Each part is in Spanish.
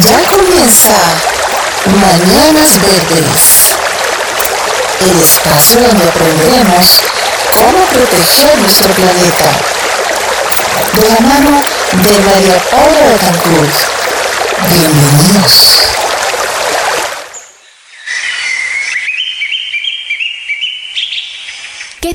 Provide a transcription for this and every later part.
Ya comienza Mañanas Verdes, el espacio donde aprenderemos cómo proteger nuestro planeta. De la mano de María Paula Betancourt. Bienvenidos. ¿Qué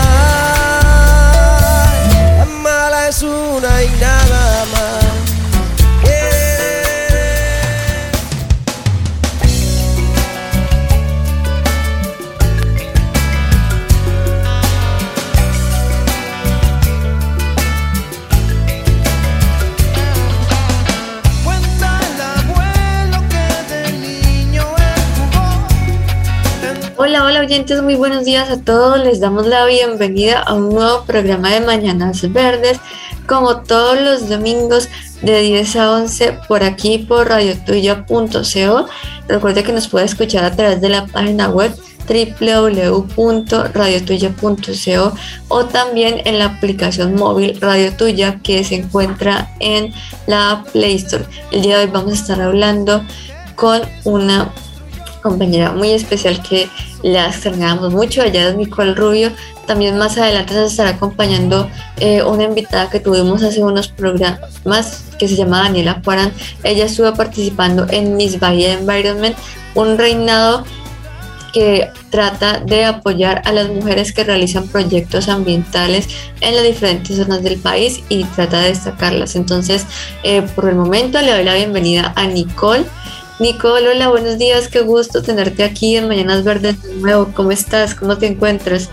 Es una y nada más. Oyentes, muy buenos días a todos. Les damos la bienvenida a un nuevo programa de Mañanas Verdes, como todos los domingos de 10 a 11 por aquí por radiotuya.co. Recuerde que nos puede escuchar a través de la página web www.radiotuya.co o también en la aplicación móvil Radio Tuya que se encuentra en la Play Store. El día de hoy vamos a estar hablando con una compañera muy especial que la extrañamos mucho, ella es Nicole Rubio. También más adelante nos estará acompañando eh, una invitada que tuvimos hace unos programas que se llama Daniela Cuarán. Ella estuvo participando en Miss Bahía Environment, un reinado que trata de apoyar a las mujeres que realizan proyectos ambientales en las diferentes zonas del país y trata de destacarlas. Entonces, eh, por el momento le doy la bienvenida a Nicole. Nicole, hola, buenos días, qué gusto tenerte aquí en Mañanas Verdes de nuevo. ¿Cómo estás? ¿Cómo te encuentras?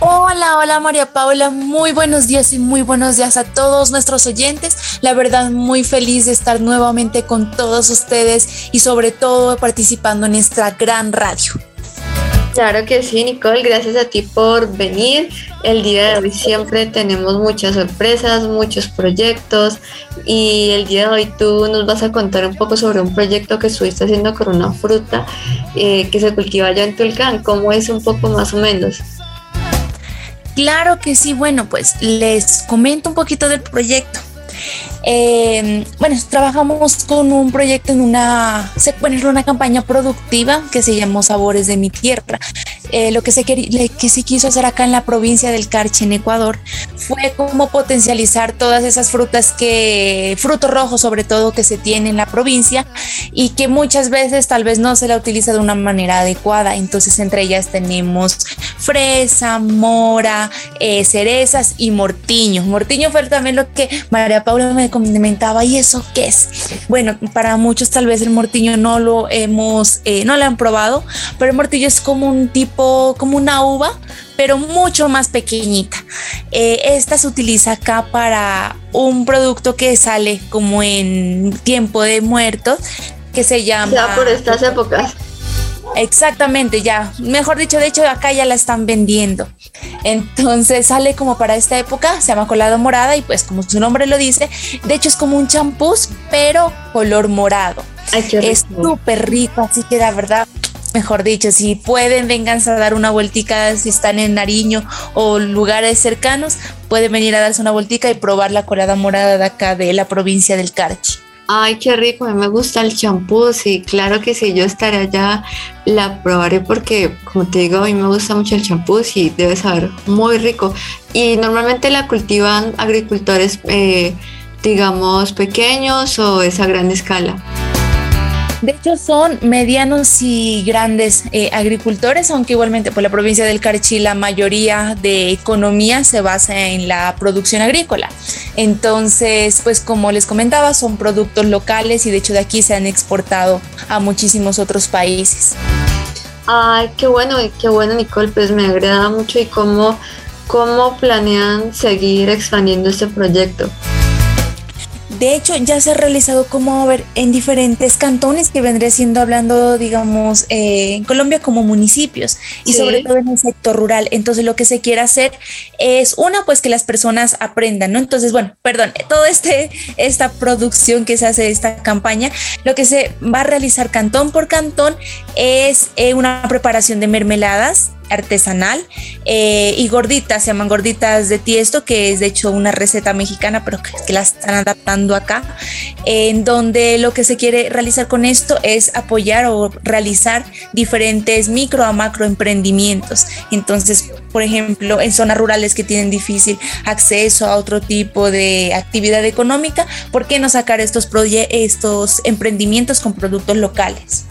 Hola, hola María Paula, muy buenos días y muy buenos días a todos nuestros oyentes. La verdad, muy feliz de estar nuevamente con todos ustedes y sobre todo participando en esta gran radio. Claro que sí, Nicole, gracias a ti por venir. El día de hoy siempre tenemos muchas sorpresas, muchos proyectos y el día de hoy tú nos vas a contar un poco sobre un proyecto que estuviste haciendo con una fruta eh, que se cultiva allá en Tulcán. ¿Cómo es un poco más o menos? Claro que sí, bueno, pues les comento un poquito del proyecto. Eh, bueno, trabajamos con un proyecto en una, se, una campaña productiva que se llamó Sabores de mi Tierra. Eh, lo que se, que se quiso hacer acá en la provincia del Carche, en Ecuador, fue como potencializar todas esas frutas que, frutos rojos sobre todo, que se tiene en la provincia y que muchas veces tal vez no se la utiliza de una manera adecuada. Entonces, entre ellas tenemos fresa, mora, eh, cerezas y mortiño. Mortiño fue también lo que María Paula me comentaba, ¿y eso qué es? Bueno, para muchos tal vez el mortiño no lo hemos, eh, no lo han probado, pero el mortillo es como un tipo, como una uva, pero mucho más pequeñita. Eh, esta se utiliza acá para un producto que sale como en tiempo de muertos, que se llama... Ya por estas épocas. Exactamente, ya. Mejor dicho, de hecho, acá ya la están vendiendo. Entonces sale como para esta época, se llama colada morada y pues como su nombre lo dice, de hecho es como un champús, pero color morado. Ay, qué Es súper rico, así que la verdad, mejor dicho, si pueden, vénganse a dar una vueltica, si están en Nariño o lugares cercanos, pueden venir a darse una vueltica y probar la colada morada de acá de la provincia del Carchi. Ay, qué rico, a mí me gusta el champú, sí, claro que sí, yo estaré allá, la probaré porque, como te digo, a mí me gusta mucho el champú, sí, debe saber muy rico. Y normalmente la cultivan agricultores, eh, digamos, pequeños o es a gran escala. De hecho, son medianos y grandes eh, agricultores, aunque igualmente por la provincia del Carchi la mayoría de economía se basa en la producción agrícola. Entonces, pues como les comentaba, son productos locales y de hecho de aquí se han exportado a muchísimos otros países. Ay, qué bueno, qué bueno, Nicole, pues me agrada mucho y cómo, cómo planean seguir expandiendo este proyecto. De hecho, ya se ha realizado como ver en diferentes cantones que vendría siendo hablando, digamos, eh, en Colombia como municipios y Sí. sobre todo en el sector rural. Entonces, lo que se quiere hacer es una, pues que las personas aprendan, ¿no? Entonces, bueno, perdón, toda este, esta producción que se hace de esta campaña, lo que se va a realizar cantón por cantón es eh, una preparación de mermeladas artesanal eh, y gorditas, se llaman gorditas de tiesto, que es de hecho una receta mexicana, pero que, que la están adaptando acá, en donde lo que se quiere realizar con esto es apoyar o realizar diferentes micro a macro emprendimientos. Entonces, por ejemplo, en zonas rurales que tienen difícil acceso a otro tipo de actividad económica, ¿por qué no sacar estos, estos emprendimientos con productos locales?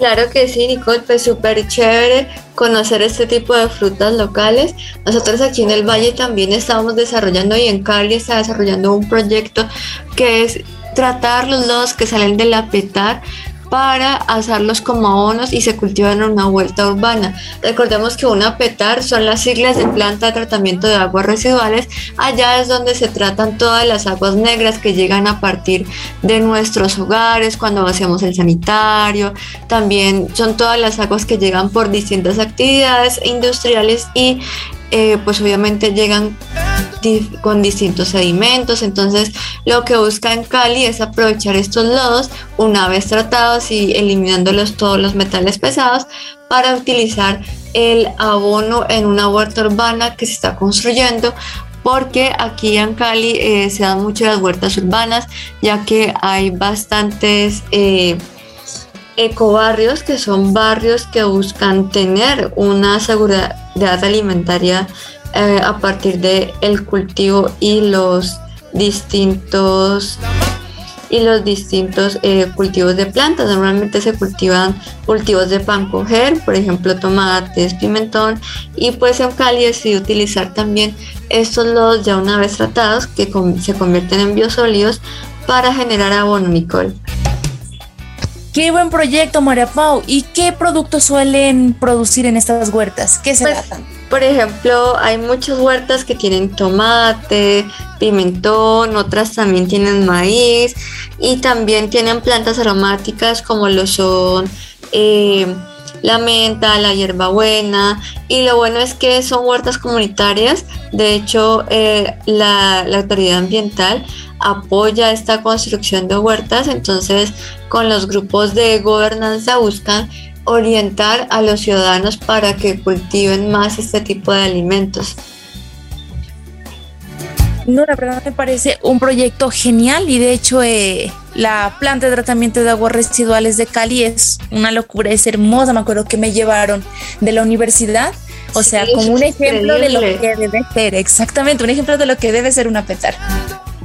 Claro que sí, Nicole, pues súper chévere conocer este tipo de frutas locales. Nosotros aquí en el Valle también estamos desarrollando y en Cali está desarrollando un proyecto que es tratar los lodos que salen de la para asarlos como abonos y se cultivan en una vuelta urbana. Recordemos que una petar son las siglas de planta de tratamiento de aguas residuales. Allá es donde se tratan todas las aguas negras que llegan a partir de nuestros hogares cuando vaciamos el sanitario. También son todas las aguas que llegan por distintas actividades industriales y eh, pues obviamente llegan con distintos sedimentos. Entonces, lo que busca en Cali es aprovechar estos lodos una vez tratados y eliminándolos todos los metales pesados para utilizar el abono en una huerta urbana que se está construyendo. Porque aquí en Cali eh, se dan mucho las huertas urbanas, ya que hay bastantes eh, ecobarrios, que son barrios que buscan tener una seguridad alimentaria eh, a partir del el cultivo y los distintos y los distintos eh, cultivos de plantas. Normalmente se cultivan cultivos de pan coger, por ejemplo tomates, pimentón y pues en Cali utilizar también estos lodos ya una vez tratados que se convierten en biosólidos para generar abono, Nicole. Qué buen proyecto, María Pau. ¿Y qué productos suelen producir en estas huertas? ¿Qué se Pues, tratan? Por ejemplo, hay muchas huertas que tienen tomate, pimentón, otras también tienen maíz y también tienen plantas aromáticas como lo son eh, la menta, la hierbabuena y lo bueno es que son huertas comunitarias. De hecho, eh, la, la autoridad ambiental apoya esta construcción de huertas, entonces con los grupos de gobernanza buscan orientar a los ciudadanos para que cultiven más este tipo de alimentos. No, la verdad me parece un proyecto genial y de hecho eh, la planta de tratamiento de aguas residuales de Cali es una locura, es hermosa. Me acuerdo que me llevaron de la universidad, o sea, como un ejemplo de lo que debe ser, exactamente, un ejemplo de lo que debe ser una petar.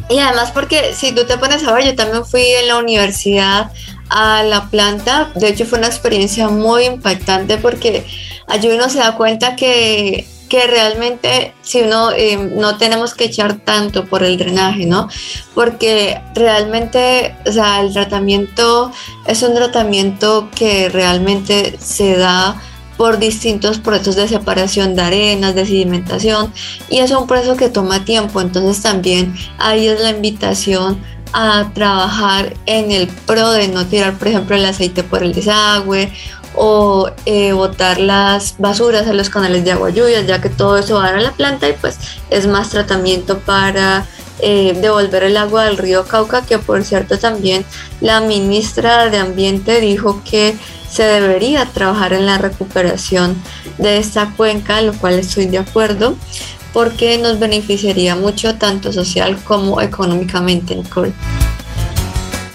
Y además porque si tú te pones a ver, yo también fui en la universidad a la planta, de hecho fue una experiencia muy impactante porque allí uno se da cuenta que, que realmente si uno eh, no tenemos que echar tanto por el drenaje, ¿no? Porque realmente, o sea, el tratamiento es un tratamiento que realmente se da por distintos procesos de separación de arenas, de sedimentación, y es un proceso que toma tiempo, entonces también ahí es la invitación a trabajar en el pro de no tirar, por ejemplo, el aceite por el desagüe o eh, botar las basuras a los canales de agua lluvia, ya que todo eso va a la planta y pues es más tratamiento para eh, devolver el agua del río Cauca, que por cierto también la ministra de Ambiente dijo que se debería trabajar en la recuperación de esta cuenca, lo cual estoy de acuerdo, porque nos beneficiaría mucho tanto social como económicamente, Nicole.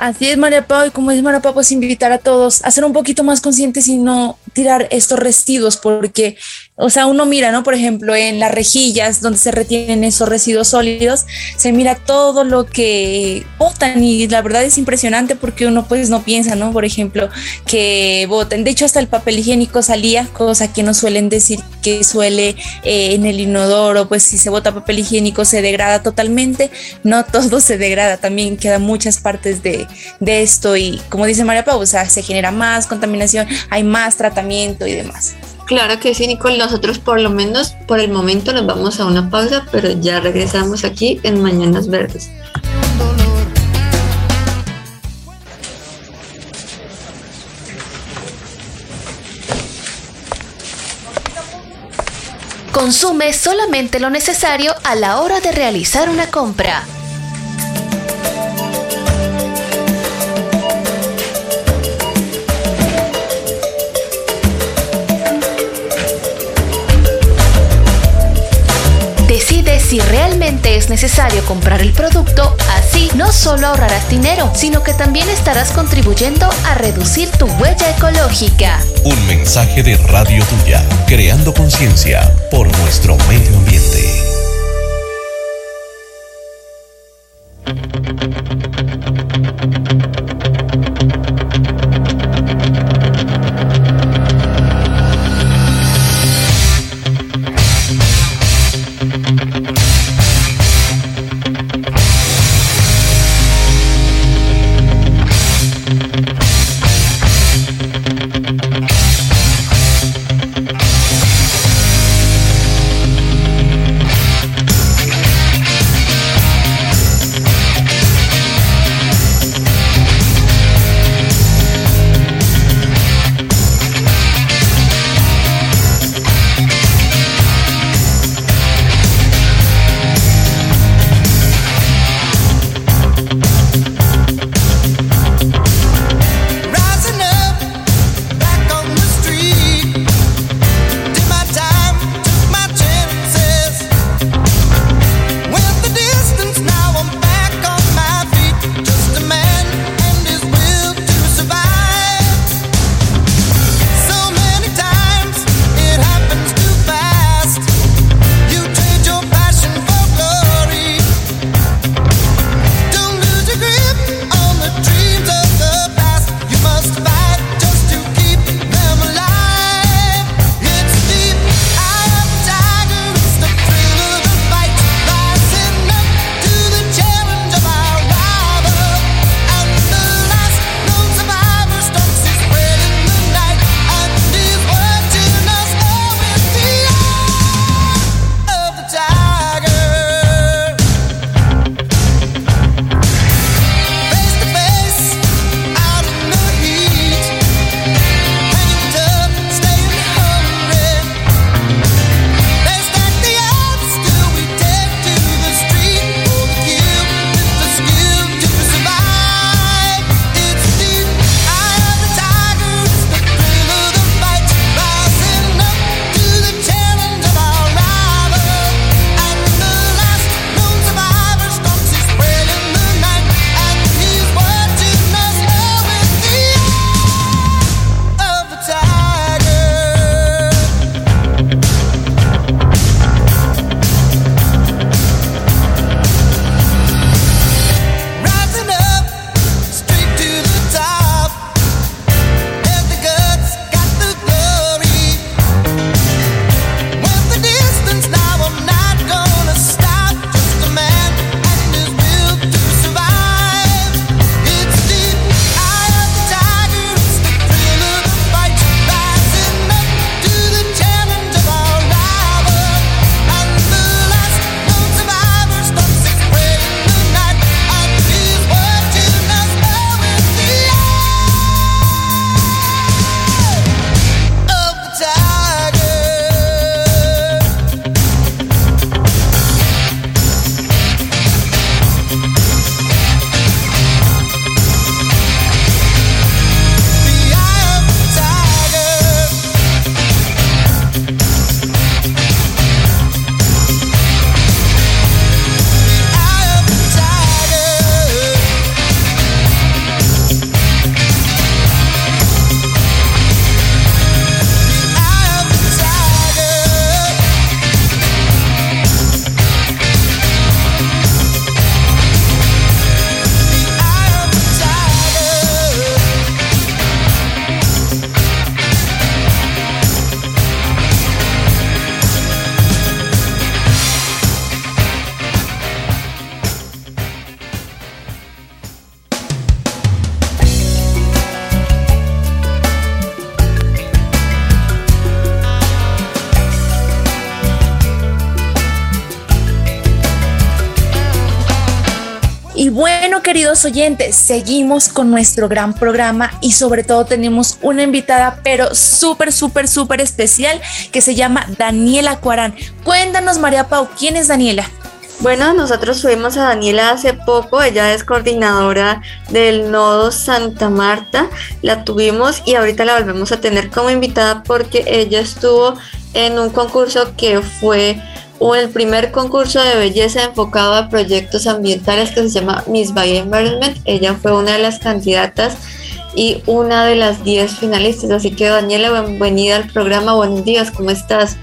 Así es, María Pau, y como dice María Pau, pues invitar a todos a ser un poquito más conscientes y no tirar estos residuos, porque o sea, uno mira, ¿no? Por ejemplo, en las rejillas donde se retienen esos residuos sólidos, se mira todo lo que botan y la verdad es impresionante porque uno pues no piensa, ¿no? Por ejemplo, que botan. De hecho, hasta el papel higiénico salía, cosa que no suelen decir que suele eh, en el inodoro, pues si se bota papel higiénico se degrada totalmente. No todo se degrada, también quedan muchas partes de, de esto y como dice María Pau, o sea, se genera más contaminación, hay más tratamiento y demás. Claro que sí, Nicole. Nosotros por lo menos por el momento nos vamos a una pausa, pero ya regresamos aquí en Mañanas Verdes. Consume solamente lo necesario a la hora de realizar una compra. Si realmente es necesario comprar el producto, así no solo ahorrarás dinero, sino que también estarás contribuyendo a reducir tu huella ecológica. Un mensaje de Radio Tuya, creando conciencia por nuestro medio ambiente. Queridos oyentes, seguimos con nuestro gran programa y sobre todo tenemos una invitada, pero súper, súper, súper especial que se llama Daniela Cuarán. Cuéntanos, María Pau, ¿quién es Daniela? Bueno, nosotros tuvimos a Daniela hace poco, ella es coordinadora del Nodo Santa Marta, la tuvimos y ahorita la volvemos a tener como invitada porque ella estuvo en un concurso que fue el primer concurso de belleza enfocado a proyectos ambientales que se llama Miss Bay Environment. Ella fue una de las candidatas y una de las 10 finalistas. Así que Daniela, bienvenida al programa. Buenos días, ¿cómo estás?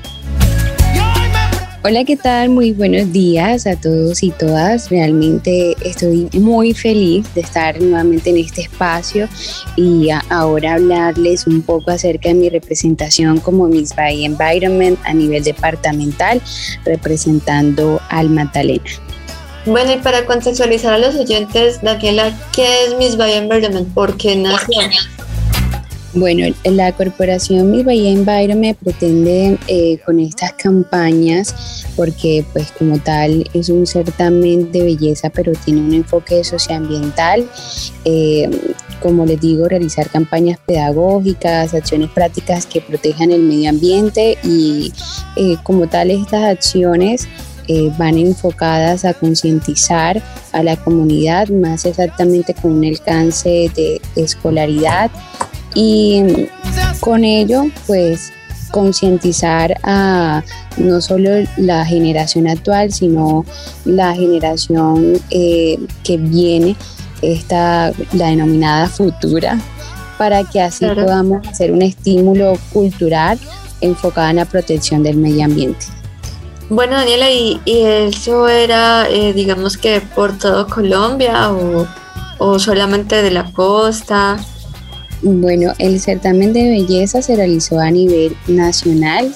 Hola, ¿qué tal? Muy buenos días a todos y todas. Realmente estoy muy feliz de estar nuevamente en este espacio y ahora hablarles un poco acerca de mi representación como Miss Bay Environment a nivel departamental, representando al Magdalena. Bueno, y para contextualizar a los oyentes, Daniela, ¿qué es Miss Bay Environment? ¿Por qué nació? Bueno, la corporación Mi Bahía Environment pretende eh, con estas campañas, porque pues como tal es un certamen de belleza, pero tiene un enfoque socioambiental, eh, como les digo, realizar campañas pedagógicas, acciones prácticas que protejan el medio ambiente y eh, como tal estas acciones van enfocadas a concientizar a la comunidad, más exactamente con un alcance de escolaridad y con ello pues concientizar a no solo la generación actual, sino la generación eh, que viene, esta, la denominada futura, para que así podamos hacer un estímulo cultural enfocado en la protección del medio ambiente. Bueno, Daniela, ¿y, eso era, eh, digamos que por todo Colombia o, o solamente de la costa? Bueno, el certamen de belleza se realizó a nivel nacional.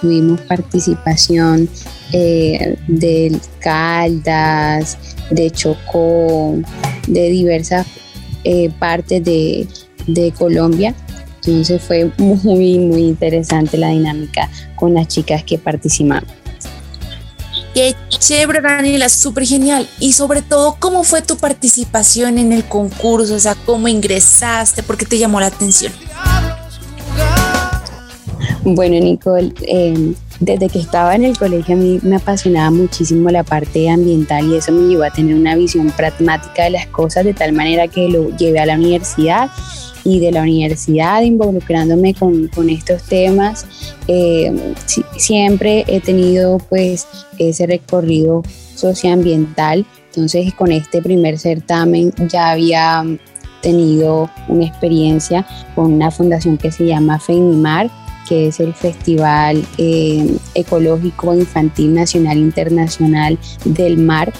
Tuvimos participación eh, del Caldas, de Chocó, de diversas eh, partes de, de Colombia. Entonces fue muy, muy interesante la dinámica con las chicas que participaron. Qué chévere, Daniela, súper genial. Y sobre todo, ¿cómo fue tu participación en el concurso? O sea, ¿cómo ingresaste? ¿Por qué te llamó la atención? Bueno, Nicole, em, desde que estaba en el colegio a mí me apasionaba muchísimo la parte ambiental y eso me llevó a tener una visión pragmática de las cosas de tal manera que lo llevé a la universidad y de la universidad involucrándome con, estos temas. Eh, siempre he tenido pues ese recorrido socioambiental, entonces con este primer certamen ya había tenido una experiencia con una fundación que se llama FENIMAR, que es el Festival eh, Ecológico Infantil Nacional Internacional del Mar.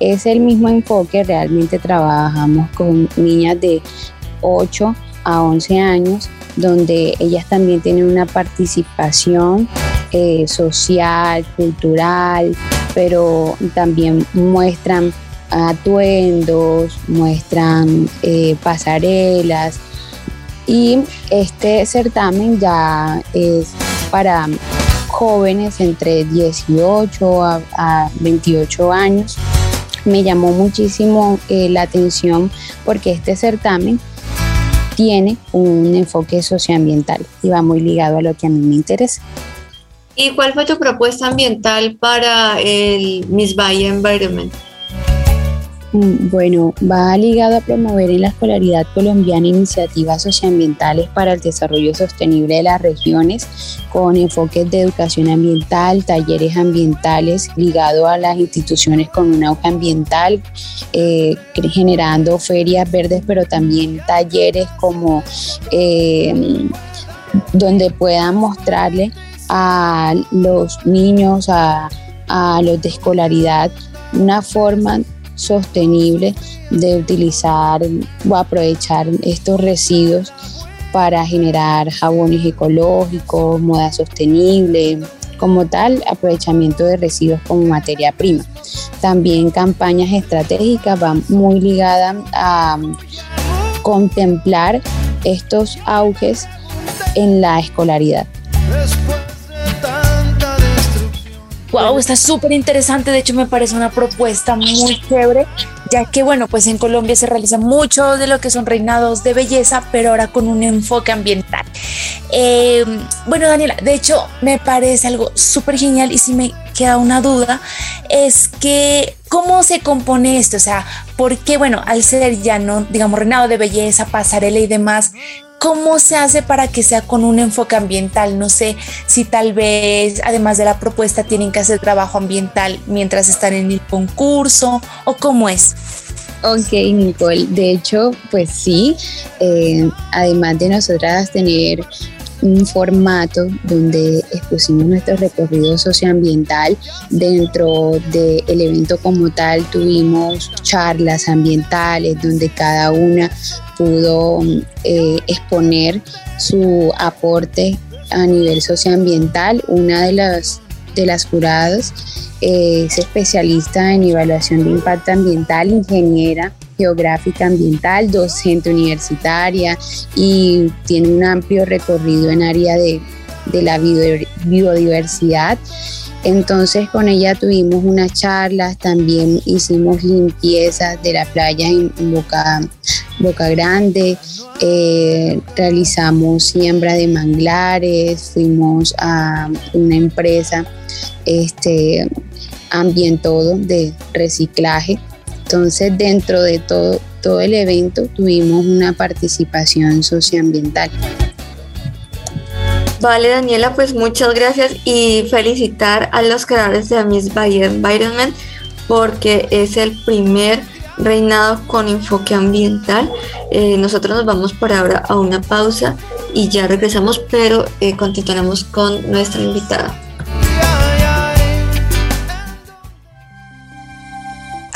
Es el mismo enfoque, realmente trabajamos con niñas de 8 a 11 años, donde ellas también tienen una participación eh, social, cultural, pero también muestran atuendos, muestran eh, pasarelas. Y este certamen ya es para jóvenes entre 18 a, 28 años. Me llamó muchísimo eh, la atención porque este certamen tiene un enfoque socioambiental y va muy ligado a lo que a mí me interesa. ¿Y cuál fue tu propuesta ambiental para el Miss Bay Environment? Mm, bueno, va ligado a promover en la escolaridad colombiana iniciativas socioambientales para el desarrollo sostenible de las regiones con enfoques de educación ambiental, talleres ambientales ligado a las instituciones con un auge ambiental, eh, generando ferias verdes, pero también talleres como eh, donde puedan mostrarle a los niños, a, a los de escolaridad, una forma sostenible de utilizar o aprovechar estos residuos para generar jabones ecológicos, moda sostenible, como tal, aprovechamiento de residuos como materia prima. También campañas estratégicas van muy ligadas a contemplar estos auges en la escolaridad. Wow, está súper interesante. De hecho, me parece una propuesta muy chévere, ya que, bueno, pues en Colombia se realiza mucho de lo que son reinados de belleza, pero ahora con un enfoque ambiental. Eh, bueno, Daniela, de hecho, me parece algo súper genial y si me queda una duda, es que, ¿cómo se compone esto? O sea, ¿por qué, bueno, al ser ya no, digamos, reinado de belleza, pasarela y demás, ¿Cómo se hace para que sea con un enfoque ambiental? No sé si tal vez, además de la propuesta, tienen que hacer trabajo ambiental mientras están en el concurso o cómo es. Ok, Nicole. De hecho, pues sí, eh, además de nosotras tener un formato donde expusimos nuestro recorrido socioambiental. Dentro del evento como tal tuvimos charlas ambientales donde cada una pudo eh, exponer su aporte a nivel socioambiental. Una de las, de las juradas eh, es especialista en evaluación de impacto ambiental, ingeniera geográfica ambiental, docente universitaria y tiene un amplio recorrido en área de, de la biodiversidad. Entonces con ella tuvimos unas charlas, también hicimos limpiezas de la playa en Boca, Boca Grande, eh, realizamos siembra de manglares, fuimos a una empresa este, ambientodo de reciclaje. Entonces dentro de todo, todo el evento tuvimos una participación socioambiental. Vale, Daniela, pues muchas gracias y felicitar a los creadores de Miss Environment porque es el primer reinado con enfoque ambiental. Eh, nosotros nos vamos por ahora a una pausa y ya regresamos, pero eh, continuaremos con nuestra invitada.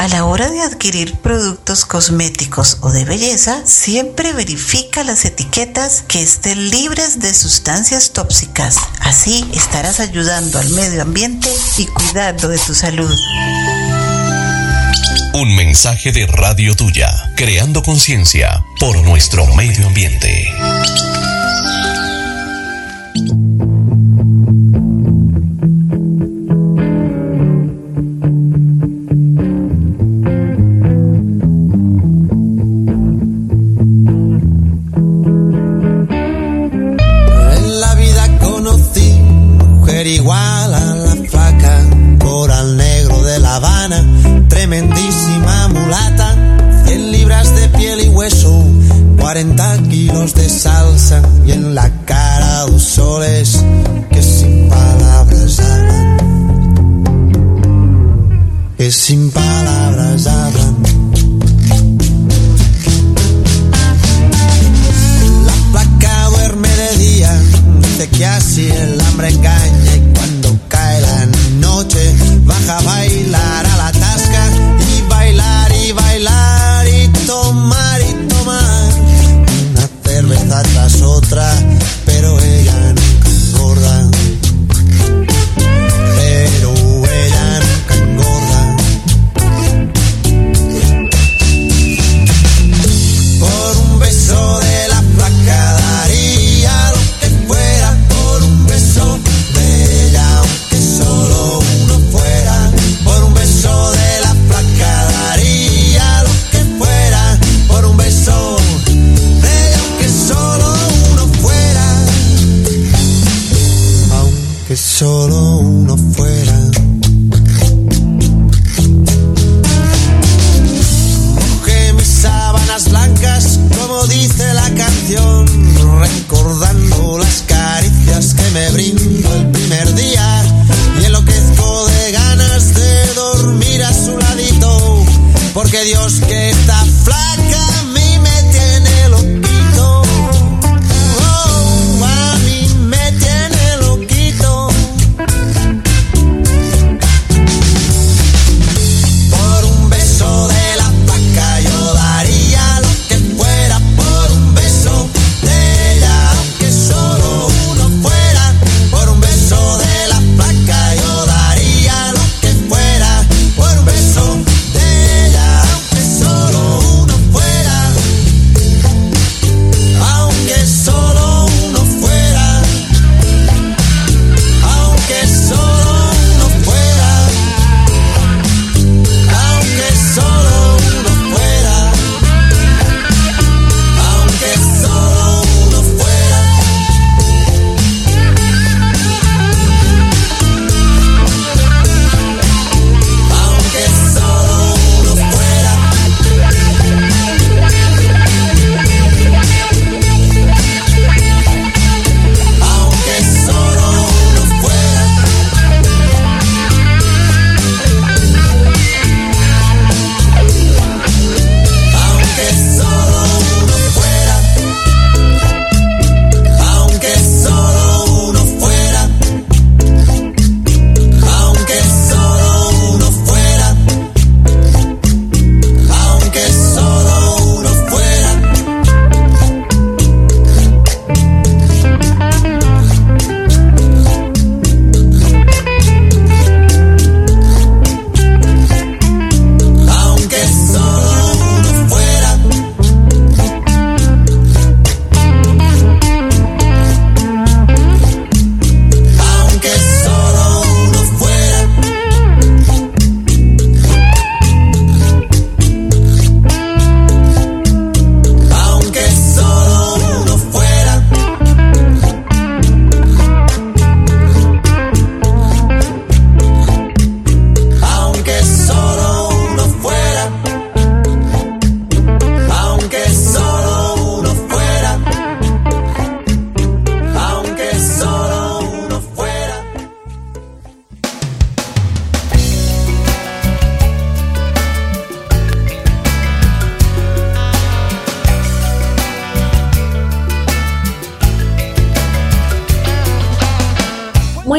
A la hora de adquirir productos cosméticos o de belleza, siempre verifica las etiquetas que estén libres de sustancias tóxicas. Así estarás ayudando al medio ambiente y cuidando de tu salud. Un mensaje de Radio Tuya, creando conciencia por nuestro medio ambiente.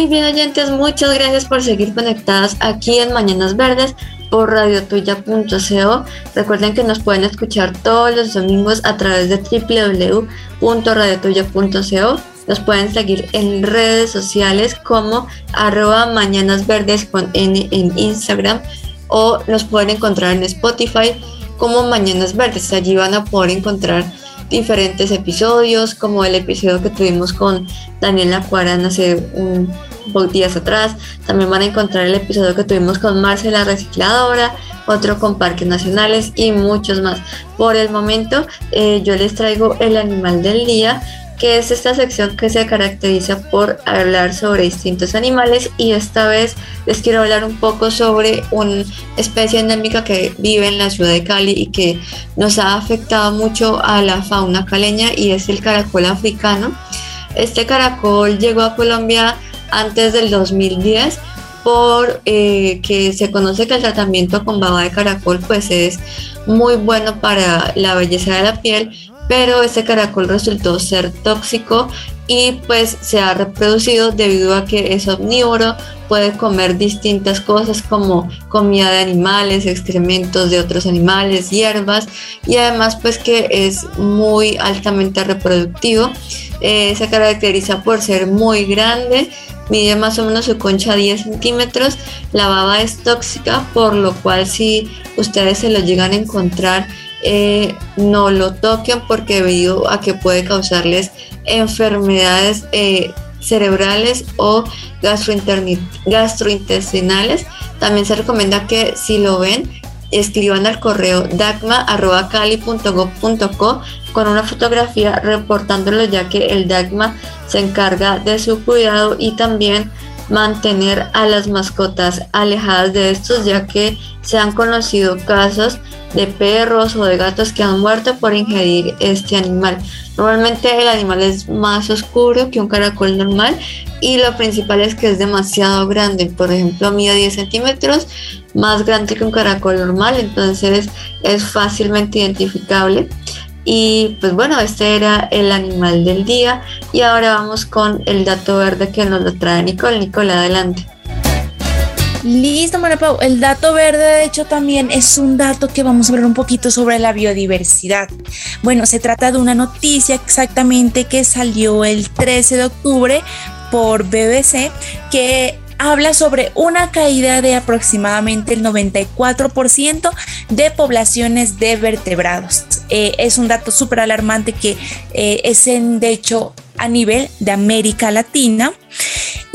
Bien oyentes, muchas gracias por seguir conectadas aquí en Mañanas Verdes por radiotuya.co. Recuerden que nos pueden escuchar todos los domingos a través de www.radiotuya.co. Nos pueden seguir en redes sociales como arroba mañanas verdes con N en Instagram o nos pueden encontrar en Spotify como Mañanas Verdes. Allí van a poder encontrar diferentes episodios, como el episodio que tuvimos con Daniela Cuarán hace un días atrás. También van a encontrar el episodio que tuvimos con Marcela Recicladora, otro con Parques Nacionales y muchos más. Por el momento, eh, yo les traigo el animal del día que es esta sección que se caracteriza por hablar sobre distintos animales y esta vez les quiero hablar un poco sobre una especie endémica que vive en la ciudad de Cali y que nos ha afectado mucho a la fauna caleña y es el caracol africano. Este caracol llegó a Colombia antes del 2010 por eh, que se conoce que el tratamiento con baba de caracol pues es muy bueno para la belleza de la piel pero este caracol resultó ser tóxico y pues se ha reproducido debido a que es omnívoro, puede comer distintas cosas como comida de animales, excrementos de otros animales, hierbas y además pues que es muy altamente reproductivo. Eh, se caracteriza por ser muy grande, mide más o menos su concha 10 centímetros, la baba es tóxica por lo cual si ustedes se lo llegan a encontrar eh, no lo toquen porque debido a que puede causarles enfermedades eh, cerebrales o gastrointestinales. También se recomienda que si lo ven, escriban al correo dagma.cali.gov.co con una fotografía reportándolo ya que el DAGMA se encarga de su cuidado y también mantener a las mascotas alejadas de estos ya que se han conocido casos de perros o de gatos que han muerto por ingerir este animal. Normalmente el animal es más oscuro que un caracol normal y lo principal es que es demasiado grande. Por ejemplo, mide 10 centímetros, más grande que un caracol normal, entonces es fácilmente identificable. Y pues bueno, este era el animal del día y ahora vamos con el dato verde que nos lo trae Nicole. Nicole, adelante. Listo, María Pau. El dato verde, de hecho, también es un dato que vamos a hablar un poquito sobre la biodiversidad. Bueno, se trata de una noticia exactamente que salió el 13 de octubre por BBC que habla sobre una caída de aproximadamente el 94% de poblaciones de vertebrados. Eh, es un dato súper alarmante que eh, es en, de hecho a nivel de América Latina.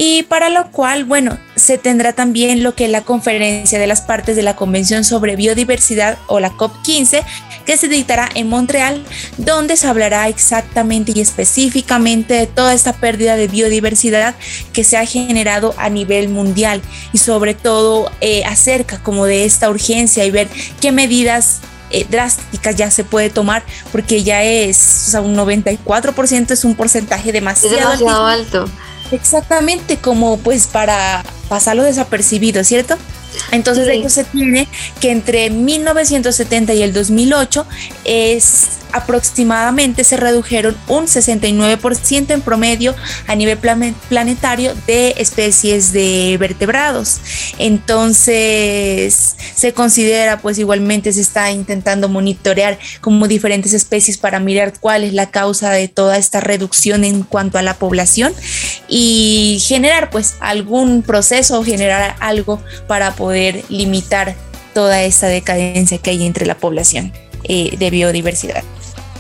Y para lo cual, bueno, se tendrá también lo que es la conferencia de las partes de la Convención sobre Biodiversidad o la COP15, que se dictará en Montreal, donde se hablará exactamente y específicamente de toda esta pérdida de biodiversidad que se ha generado a nivel mundial y sobre todo eh, acerca como de esta urgencia y ver qué medidas eh, drásticas ya se puede tomar porque ya es, o sea, un 94% es un porcentaje demasiado, es demasiado alto. Exactamente, como pues para pasarlo desapercibido, ¿cierto? Entonces de hecho se tiene que entre 1970 y el 2008 es aproximadamente se redujeron un 69% en promedio a nivel planetario de especies de vertebrados. Entonces, se considera, pues igualmente se está intentando monitorear como diferentes especies para mirar cuál es la causa de toda esta reducción en cuanto a la población y generar pues algún proceso, generar algo para poder limitar toda esta decadencia que hay entre la población eh, de biodiversidad.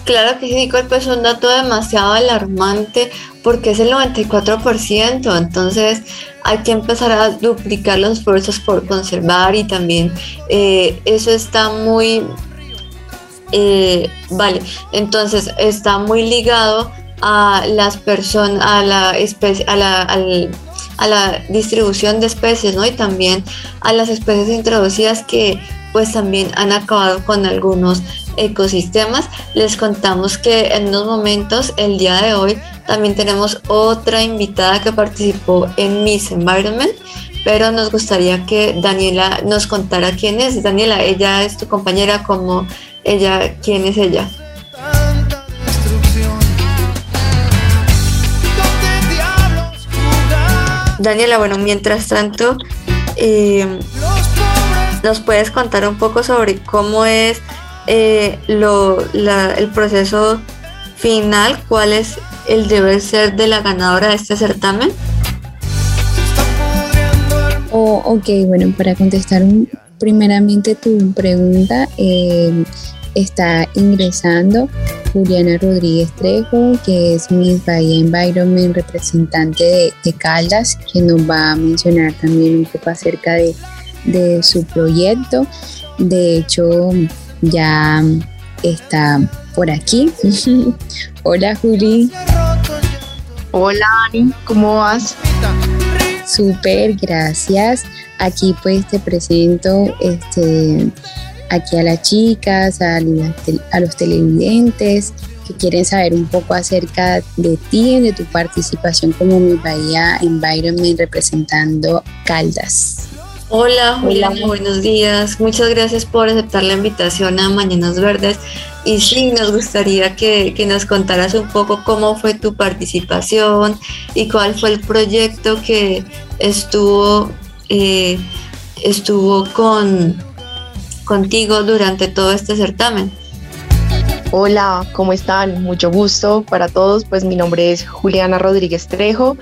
Claro que sí, pues es un dato demasiado alarmante porque es el 94%, entonces hay que empezar a duplicar los esfuerzos por conservar y también eh, eso está muy, eh, vale, entonces está muy ligado a las personas, a la especie, a la, a la distribución de especies, ¿no? Y también a las especies introducidas que pues también han acabado con algunos ecosistemas. Les contamos que en unos momentos, el día de hoy, también tenemos otra invitada que participó en Miss Environment, pero nos gustaría que Daniela nos contara quién es. Daniela, ella es tu compañera, como ella, quién es ella. Daniela, bueno, mientras tanto, eh, ¿nos puedes contar un poco sobre cómo es eh, lo, el proceso final? ¿Cuál es el deber ser de la ganadora de este certamen? Oh, ok, bueno, para contestar un- primeramente tu pregunta, eh, está ingresando Juliana Rodríguez Trejo, que es Miss Bahía Environment, representante de, de Caldas, que nos va a mencionar también un poco acerca de, de su proyecto. De hecho, ya está por aquí. Hola Juli. Hola Ani, ¿cómo vas? Súper, gracias. Aquí pues te presento este, aquí a las chicas, a, los televidentes que quieren saber un poco acerca de ti, de tu participación como mi Bahía Environment representando Caldas. Hola Juliana, buenos días. Muchas gracias por aceptar la invitación a Mañanas Verdes. Y sí, nos gustaría que, que nos contaras un poco cómo fue tu participación y cuál fue el proyecto que estuvo, eh, estuvo con, contigo durante todo este certamen. Hola, ¿cómo están? Mucho gusto para todos. Pues mi nombre es Juliana Rodríguez Trejo.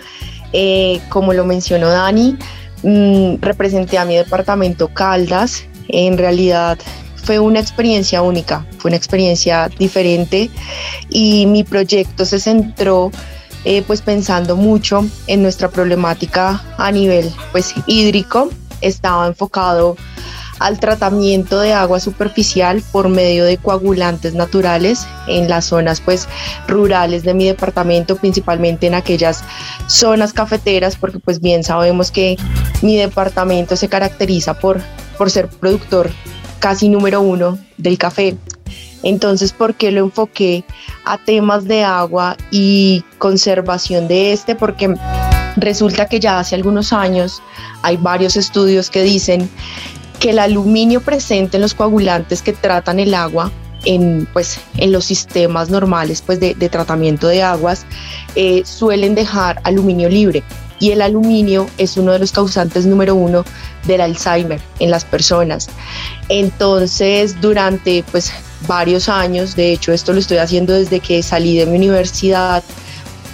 Eh, como lo mencionó Dani, mm, representé a mi departamento Caldas. En realidad fue una experiencia única, fue una experiencia diferente y mi proyecto se centró eh, pues pensando mucho en nuestra problemática a nivel pues hídrico. Estaba enfocado al tratamiento de agua superficial por medio de coagulantes naturales en las zonas pues rurales de mi departamento, principalmente en aquellas zonas cafeteras, porque pues bien sabemos que mi departamento se caracteriza por, por ser productor casi número uno del café. Entonces, ¿por qué lo enfoqué a temas de agua y conservación de este? Porque resulta que ya hace algunos años hay varios estudios que dicen que el aluminio presente en los coagulantes que tratan el agua en, pues, en los sistemas normales pues, de, de tratamiento de aguas eh, suelen dejar aluminio libre y el aluminio es uno de los causantes número uno del Alzheimer en las personas. Entonces, durante pues varios años, de hecho esto lo estoy haciendo desde que salí de mi universidad,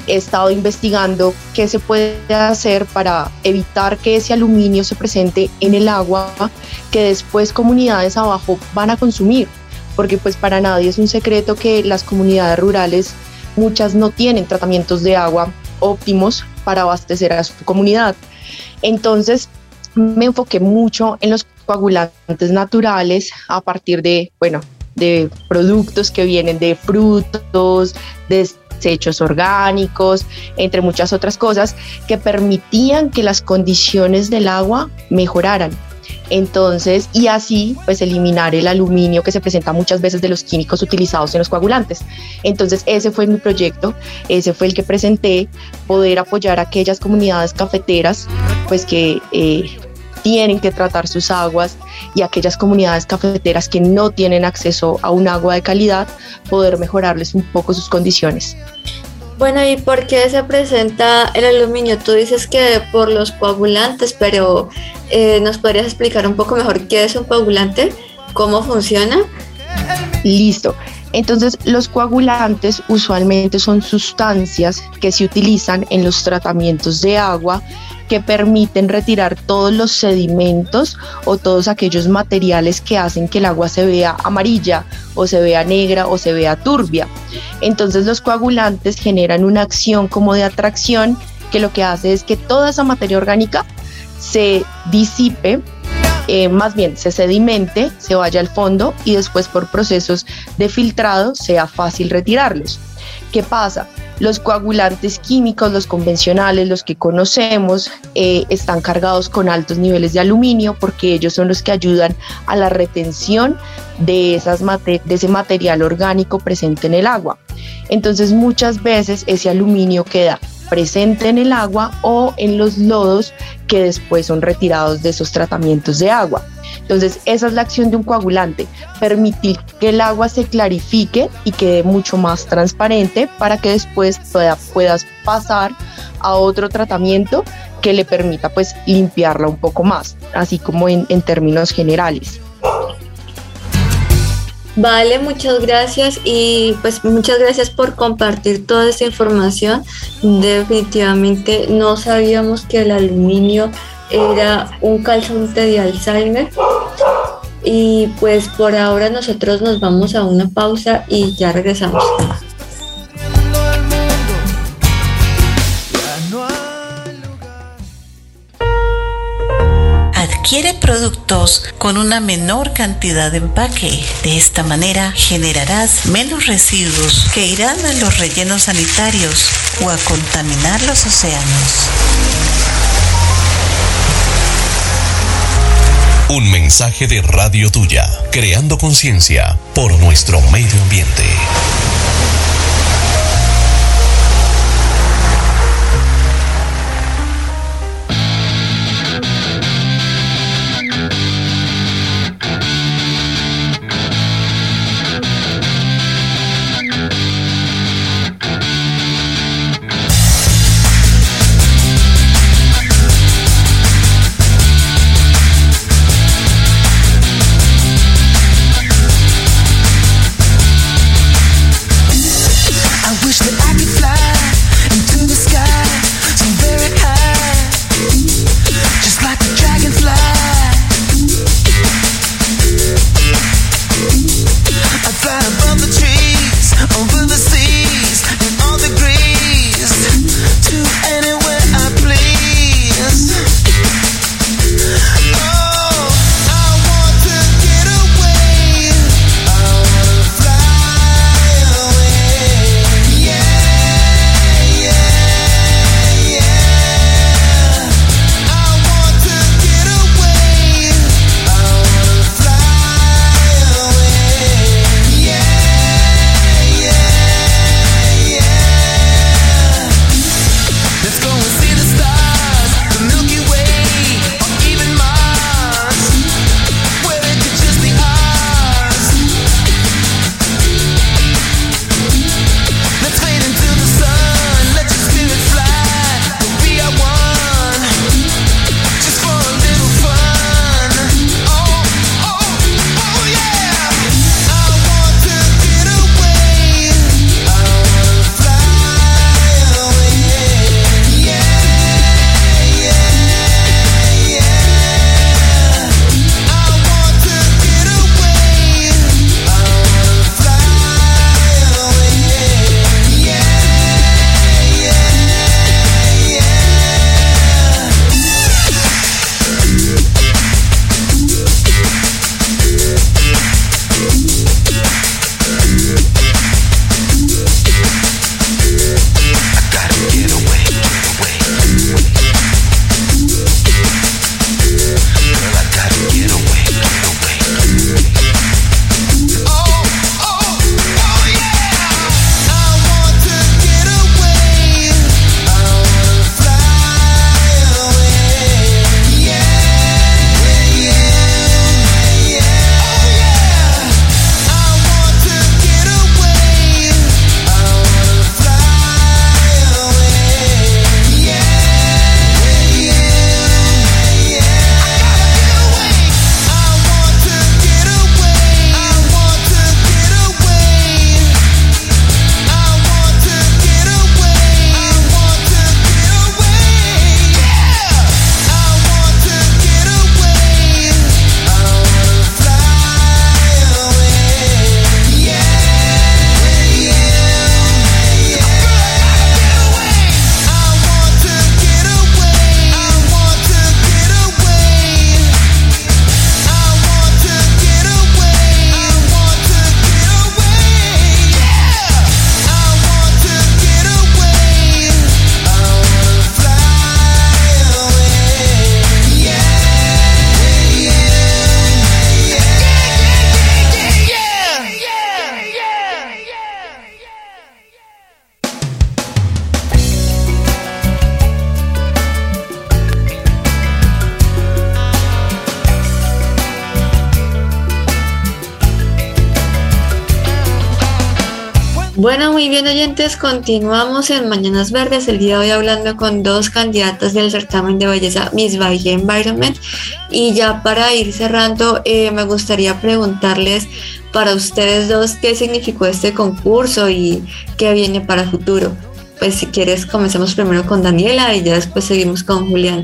he estado investigando qué se puede hacer para evitar que ese aluminio se presente en el agua que después comunidades abajo van a consumir, porque pues para nadie es un secreto que las comunidades rurales muchas no tienen tratamientos de agua óptimos para abastecer a su comunidad. Entonces me enfoqué mucho en los coagulantes naturales a partir de, bueno, de productos que vienen de frutos, de desechos orgánicos, entre muchas otras cosas que permitían que las condiciones del agua mejoraran. Entonces, y así, pues eliminar el aluminio que se presenta muchas veces de los químicos utilizados en los coagulantes. Entonces, ese fue mi proyecto, ese fue el que presenté, poder apoyar a aquellas comunidades cafeteras, pues que eh, tienen que tratar sus aguas y aquellas comunidades cafeteras que no tienen acceso a un agua de calidad, poder mejorarles un poco sus condiciones. Bueno, ¿y por qué se presenta el aluminio? Tú dices que por los coagulantes, pero eh, ¿nos podrías explicar un poco mejor qué es un coagulante? ¿Cómo funciona? Listo. Entonces, los coagulantes usualmente son sustancias que se utilizan en los tratamientos de agua que permiten retirar todos los sedimentos o todos aquellos materiales que hacen que el agua se vea amarilla o se vea negra o se vea turbia. Entonces los coagulantes generan una acción como de atracción que lo que hace es que toda esa materia orgánica se disipe eh, más bien se sedimente, se vaya al fondo y después por procesos de filtrado sea fácil retirarlos. ¿Qué pasa? Los coagulantes químicos, los convencionales, los que conocemos, eh, están cargados con altos niveles de aluminio porque ellos son los que ayudan a la retención de, ese material orgánico presente en el agua. Entonces muchas veces ese aluminio queda presente en el agua o en los lodos que después son retirados de esos tratamientos de agua. Entonces, esa es la acción de un coagulante, permitir que el agua se clarifique y quede mucho más transparente para que después pueda, puedas pasar a otro tratamiento que le permita pues limpiarla un poco más, así como en términos generales. Vale, muchas gracias y pues muchas gracias por compartir toda esta información. Definitivamente no sabíamos que el aluminio era un calzante de Alzheimer. Y pues por ahora nosotros nos vamos a una pausa y ya regresamos. Adquiere productos con una menor cantidad de empaque. De esta manera generarás menos residuos que irán a los rellenos sanitarios o a contaminar los océanos. Un mensaje de Radio Tuya, creando conciencia por nuestro medio ambiente. Bueno, muy bien oyentes, continuamos en Mañanas Verdes, el día de hoy hablando con dos candidatas del certamen de belleza Miss Valle Environment y ya para ir cerrando eh, me gustaría preguntarles para ustedes dos qué significó este concurso y qué viene para futuro. Pues si quieres comencemos primero con Daniela y ya después seguimos con Julián.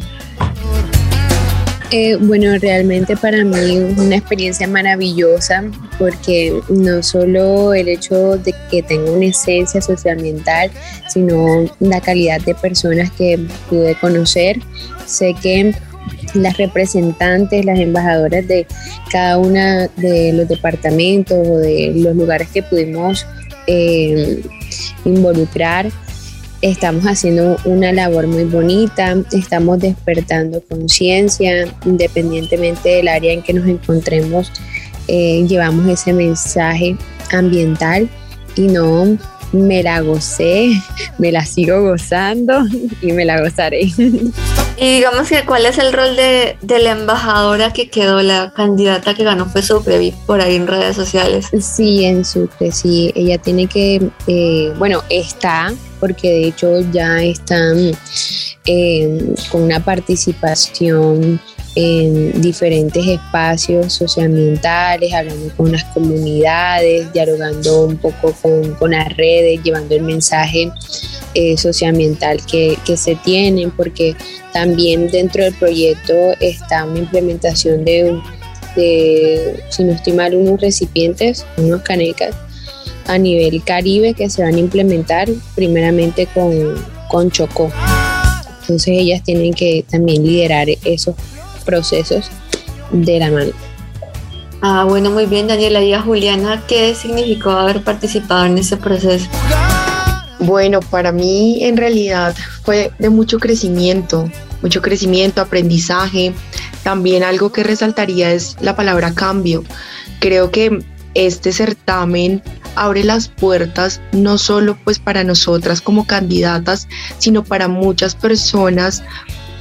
Eh, bueno, realmente para mí una experiencia maravillosa porque no solo el hecho de que tenga una esencia socioambiental, sino la calidad de personas que pude conocer. Sé que las representantes, las embajadoras de cada uno de los departamentos o de los lugares que pudimos eh, involucrar, estamos haciendo una labor muy bonita, estamos despertando conciencia, independientemente del área en que nos encontremos, eh, llevamos ese mensaje ambiental y no me la gocé, me la sigo gozando y me la gozaré. Y digamos que cuál es el rol de, la embajadora que quedó, la candidata que ganó fue Sucre, por ahí en redes sociales. Sí, en Sucre, sí, ella tiene que, eh, bueno, está, porque de hecho ya están eh, con una participación en diferentes espacios socioambientales, hablando con las comunidades, dialogando un poco con, las redes, llevando el mensaje eh, socioambiental que, se tienen, porque también dentro del proyecto está una implementación de, de si unos recipientes, unos canecas a nivel caribe que se van a implementar primeramente con, con Chocó. Entonces ellas tienen que también liderar esos procesos de la mano. Ah, bueno, muy bien, Daniela. Y a Juliana, ¿qué significó haber participado en ese proceso? Bueno, para mí en realidad fue de mucho crecimiento, mucho crecimiento, aprendizaje. También algo que resaltaría es la palabra cambio. Creo que este certamen abre las puertas no solo pues para nosotras como candidatas, sino para muchas personas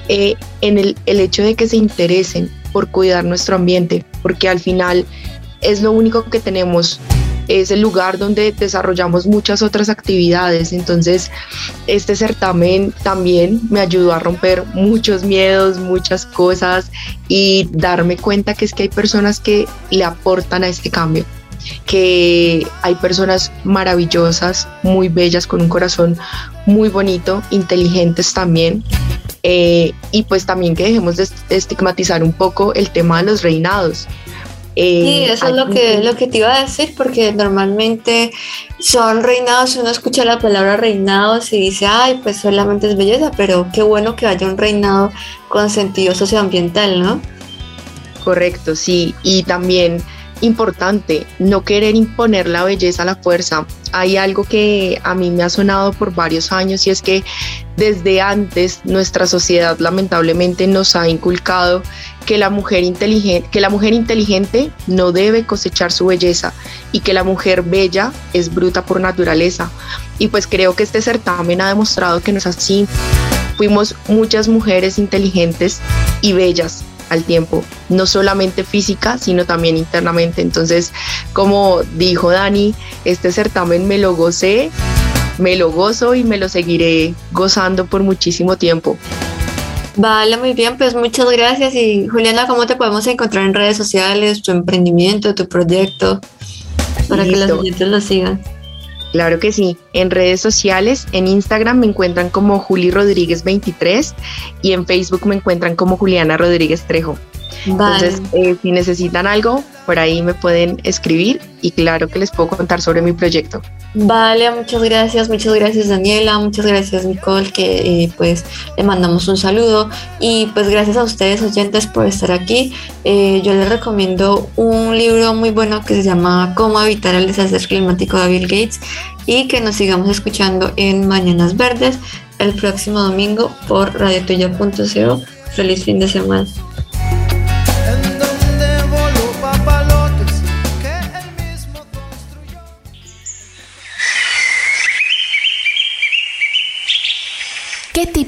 eh, en el, el hecho de que se interesen por cuidar nuestro ambiente, porque al final es lo único que tenemos es el lugar donde desarrollamos muchas otras actividades. Entonces, este certamen también me ayudó a romper muchos miedos, muchas cosas y darme cuenta que es que hay personas que le aportan a este cambio que hay personas maravillosas, muy bellas, con un corazón muy bonito, inteligentes también, eh, y pues también que dejemos de estigmatizar un poco el tema de los reinados. Eh, sí, eso es lo que, lo que te iba a decir, porque normalmente son reinados, uno escucha la palabra reinados y dice, ay, pues solamente es belleza, pero qué bueno que haya un reinado con sentido socioambiental, ¿no? Correcto, sí, y también importante, no querer imponer la belleza a la fuerza. Hay algo que a mí me ha sonado por varios años y es que desde antes nuestra sociedad lamentablemente nos ha inculcado que la mujer inteligente, que la mujer inteligente no debe cosechar su belleza y que la mujer bella es bruta por naturaleza. Y pues creo que este certamen ha demostrado que no es así. Fuimos muchas mujeres inteligentes y bellas al tiempo, no solamente física, sino también internamente. Entonces, como dijo Dani, este certamen me lo gocé, me lo gozo y me lo seguiré gozando por muchísimo tiempo. Vale, muy bien, pues muchas gracias. Y Juliana, ¿cómo te podemos encontrar en redes sociales, tu emprendimiento, tu proyecto, para que los oyentes lo sigan? Claro que sí. En redes sociales, en Instagram me encuentran como Juli Rodríguez 23 y en Facebook me encuentran como Juliana Rodríguez Trejo. Entonces, eh, si necesitan algo, por ahí me pueden escribir y claro que les puedo contar sobre mi proyecto. Vale, muchas gracias, muchas gracias Daniela, muchas gracias Nicole, que eh, pues le mandamos un saludo y pues gracias a ustedes oyentes por estar aquí. Eh, yo les recomiendo un libro muy bueno que se llama Cómo evitar el desastre climático de Bill Gates y que nos sigamos escuchando en Mañanas Verdes el próximo domingo por radiotuya.co. Feliz fin de semana.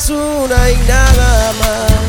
Es una y nada más.